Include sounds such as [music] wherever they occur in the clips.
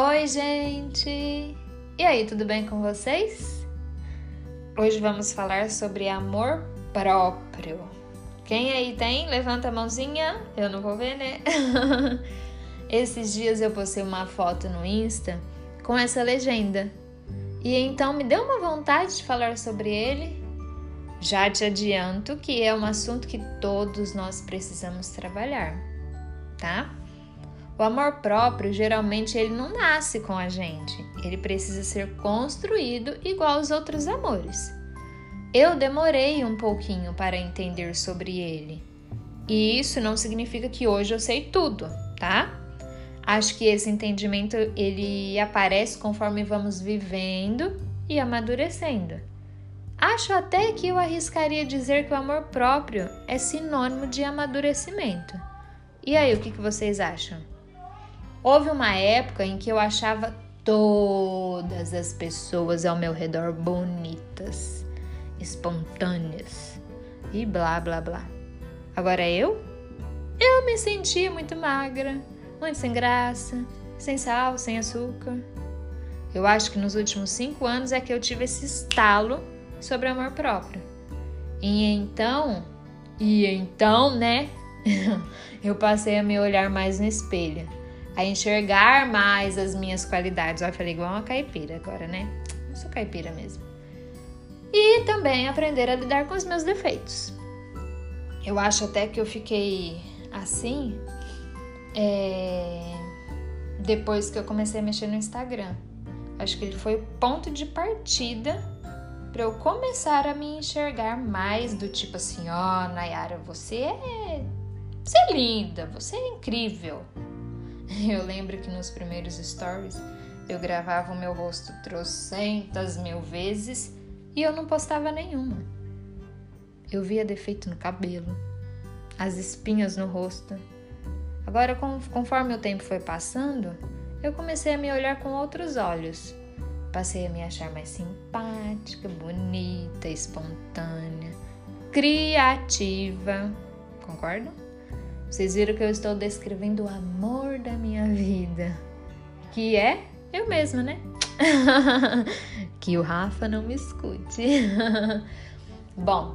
Oi, gente! E aí, tudo bem com vocês? Hoje vamos falar sobre amor próprio. Quem aí tem? Levanta a mãozinha. Eu não vou ver, né? [laughs] Esses dias eu postei uma foto no Insta com essa legenda. E então me deu uma vontade de falar sobre ele. Já te adianto que é um assunto que todos nós precisamos trabalhar, tá? O amor próprio, geralmente, ele não nasce com a gente. Ele precisa ser construído igual aos outros amores. Eu demorei um pouquinho para entender sobre ele. E isso não significa que hoje eu sei tudo, tá? Acho que esse entendimento ele aparece conforme vamos vivendo e amadurecendo. Acho até que eu arriscaria dizer que o amor próprio é sinônimo de amadurecimento. E aí, o que vocês acham? Houve uma época em que eu achava todas as pessoas ao meu redor bonitas, espontâneas e blá blá blá. Agora eu? Eu me sentia muito magra, muito sem graça, sem sal, sem açúcar. Eu acho que nos últimos cinco anos é que eu tive esse estalo sobre amor próprio. E então, e então, né? [laughs] eu passei a me olhar mais no espelho a enxergar mais as minhas qualidades. Olha, eu falei igual uma caipira agora, né? Eu sou caipira mesmo. E também aprender a lidar com os meus defeitos. Eu acho até que eu fiquei assim é, depois que eu comecei a mexer no Instagram. Acho que ele foi o ponto de partida para eu começar a me enxergar mais do tipo assim, ó, oh, Nayara, você é, você é linda, você é incrível. [laughs] Eu lembro que nos primeiros stories eu gravava o meu rosto trocentas mil vezes e eu não postava nenhuma. Eu via defeito no cabelo, as espinhas no rosto. Agora, conforme o tempo foi passando, eu comecei a me olhar com outros olhos. Passei a me achar mais simpática, bonita, espontânea, criativa. Concordam? Vocês viram que eu estou descrevendo o amor da minha vida, que é eu mesma, né? [laughs] que o Rafa não me escute. [laughs] Bom,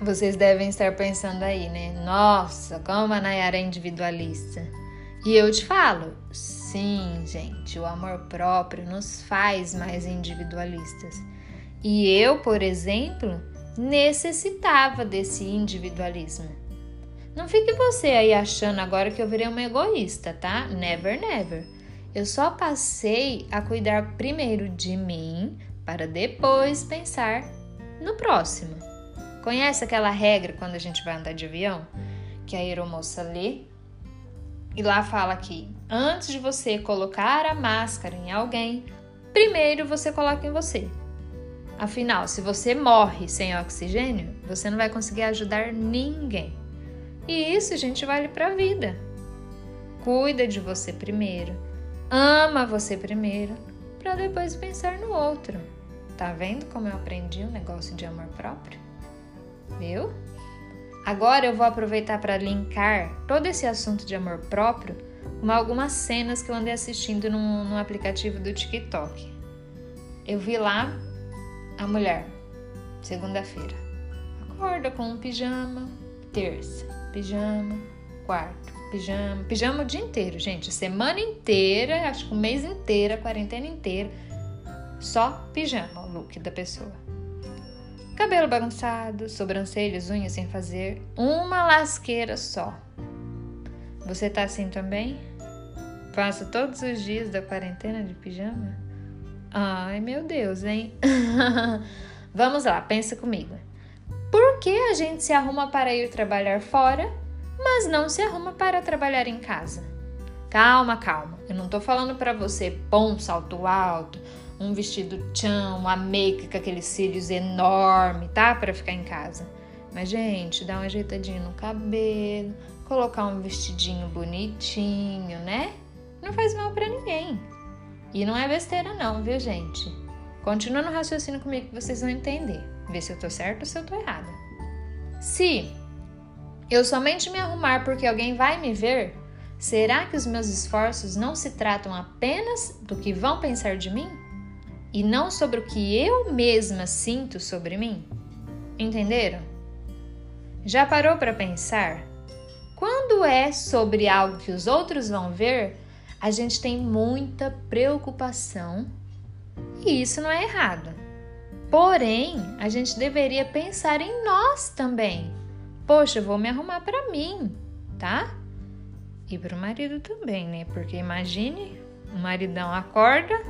vocês devem estar pensando aí, né? Nossa, como a Nayara é individualista. E eu te falo, sim, gente, o amor próprio nos faz mais individualistas. E eu, por exemplo, necessitava desse individualismo. Não fique você aí achando agora que eu virei uma egoísta, tá? Never, never. Eu só passei a cuidar primeiro de mim para depois pensar no próximo. Conhece aquela regra quando a gente vai andar de avião? Que a aeromoça lê e lá fala que antes de você colocar a máscara em alguém, primeiro você coloca em você. Afinal, se você morre sem oxigênio, você não vai conseguir ajudar ninguém. E isso, gente, vale para a vida. Cuida de você primeiro, ama você primeiro, para depois pensar no outro. Tá vendo como eu aprendi um negócio de amor próprio? Viu? Agora eu vou aproveitar para linkar todo esse assunto de amor próprio com algumas cenas que eu andei assistindo no, no aplicativo do TikTok. Eu vi lá a mulher, segunda-feira, acorda com um pijama, terça, pijama, quarto, pijama, pijama o dia inteiro, gente, semana inteira, acho que o mês inteiro, a quarentena inteira, só pijama o look da pessoa. Cabelo bagunçado, sobrancelhas, unhas sem fazer, uma lasqueira só. Você tá assim também? Passa todos os dias da quarentena de pijama? Ai, meu Deus, hein? [laughs] Vamos lá, pensa comigo. Que a gente se arruma para ir trabalhar fora, mas não se arruma para trabalhar em casa? Calma, calma. Eu não tô falando para você pôr um salto alto, um vestido tchan, uma make com aqueles cílios enorme, tá? Para ficar em casa. Mas, gente, dá uma ajeitadinha no cabelo, colocar um vestidinho bonitinho, né? Não faz mal para ninguém. E não é besteira, não, viu, gente? Continua no raciocínio comigo que vocês vão entender ver se eu tô certo ou se eu tô errada. Se eu somente me arrumar porque alguém vai me ver, Será que os meus esforços não se tratam apenas do que vão pensar de mim? E não sobre o que eu mesma sinto sobre mim? Entenderam? Já parou para pensar? Quando é sobre algo que os outros vão ver, a gente tem muita preocupação e isso não é errado. Porém, a gente deveria pensar em nós também. Poxa, eu vou me arrumar para mim, tá? E para o marido também, né? Porque imagine, o maridão acorda,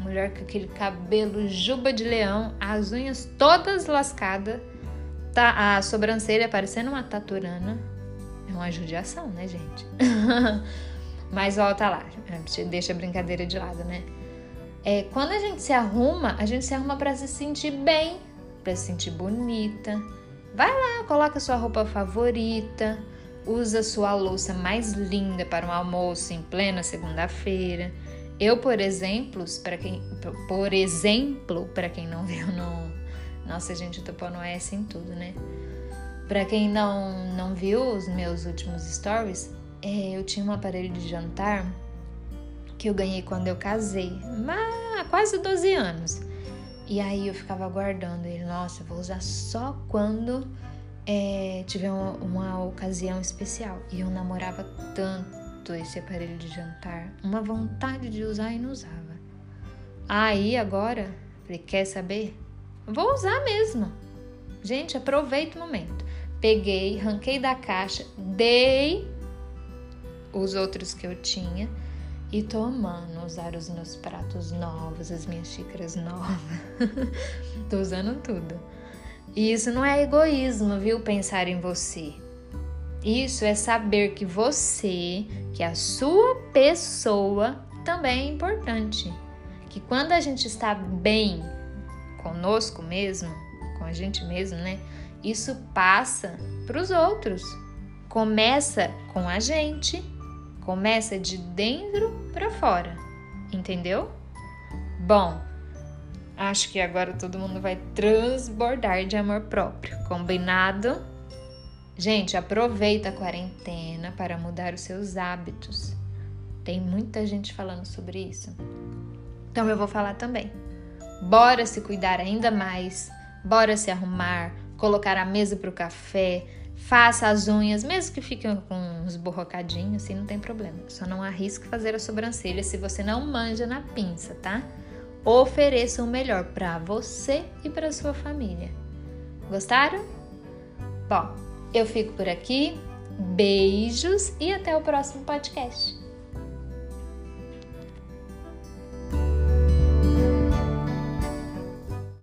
mulher com aquele cabelo juba de leão, as unhas todas lascadas, tá, a sobrancelha parecendo uma taturana. É uma judiação, né, gente? [laughs] Mas volta lá, deixa a brincadeira de lado, né? É, quando a gente se arruma, a gente se arruma para se sentir bem, para se sentir bonita. Vai lá, coloca sua roupa favorita, usa sua louça mais linda para um almoço em plena segunda-feira. Eu, por exemplo, para quem, por exemplo, para quem não [laughs] viu no, nossa gente, eu tô pondo S em tudo, né? Para quem não não viu os meus últimos stories, é, eu tinha um aparelho de jantar que eu ganhei quando eu casei, há quase 12 anos. E aí eu ficava guardando ele, nossa, vou usar só quando é, tive uma, uma ocasião especial e eu namorava tanto esse aparelho de jantar, uma vontade de usar e não usava. Aí agora, falei, quer saber? Vou usar mesmo. Gente, aproveita o momento. Peguei, ranquei da caixa, dei os outros que eu tinha e tô amando usar os meus pratos novos, as minhas xícaras novas. [laughs] tô usando tudo. E isso não é egoísmo, viu? Pensar em você. Isso é saber que você, que a sua pessoa também é importante. Que quando a gente está bem conosco mesmo, com a gente mesmo, né? Isso passa para os outros. Começa com a gente, começa de dentro para fora. Entendeu? Bom, Acho que agora todo mundo vai transbordar de amor próprio. Combinado? Gente, aproveita a quarentena para mudar os seus hábitos. Tem muita gente falando sobre isso. Então eu vou falar também. Bora se cuidar ainda mais, bora se arrumar, colocar a mesa para o café, faça as unhas, mesmo que fiquem com uns borrocadinhos, assim não tem problema. Só não arrisque fazer a sobrancelha se você não manja na pinça, tá? ofereça o melhor para você e para sua família. Gostaram? Bom, eu fico por aqui. Beijos e até o próximo podcast.